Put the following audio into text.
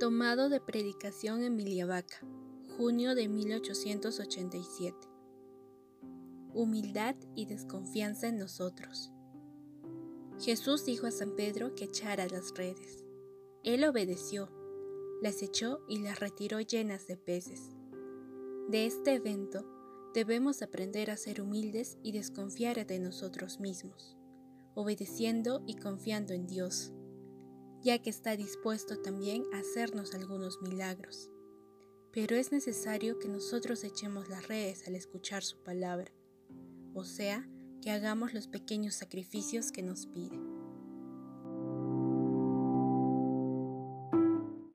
Tomado de Predicación Emilia Vaca, junio de 1887. Humildad y desconfianza en nosotros. Jesús dijo a San Pedro que echara las redes. Él obedeció, las echó y las retiró llenas de peces. De este evento debemos aprender a ser humildes y desconfiar de nosotros mismos, obedeciendo y confiando en Dios ya que está dispuesto también a hacernos algunos milagros. Pero es necesario que nosotros echemos las redes al escuchar su palabra, o sea, que hagamos los pequeños sacrificios que nos pide.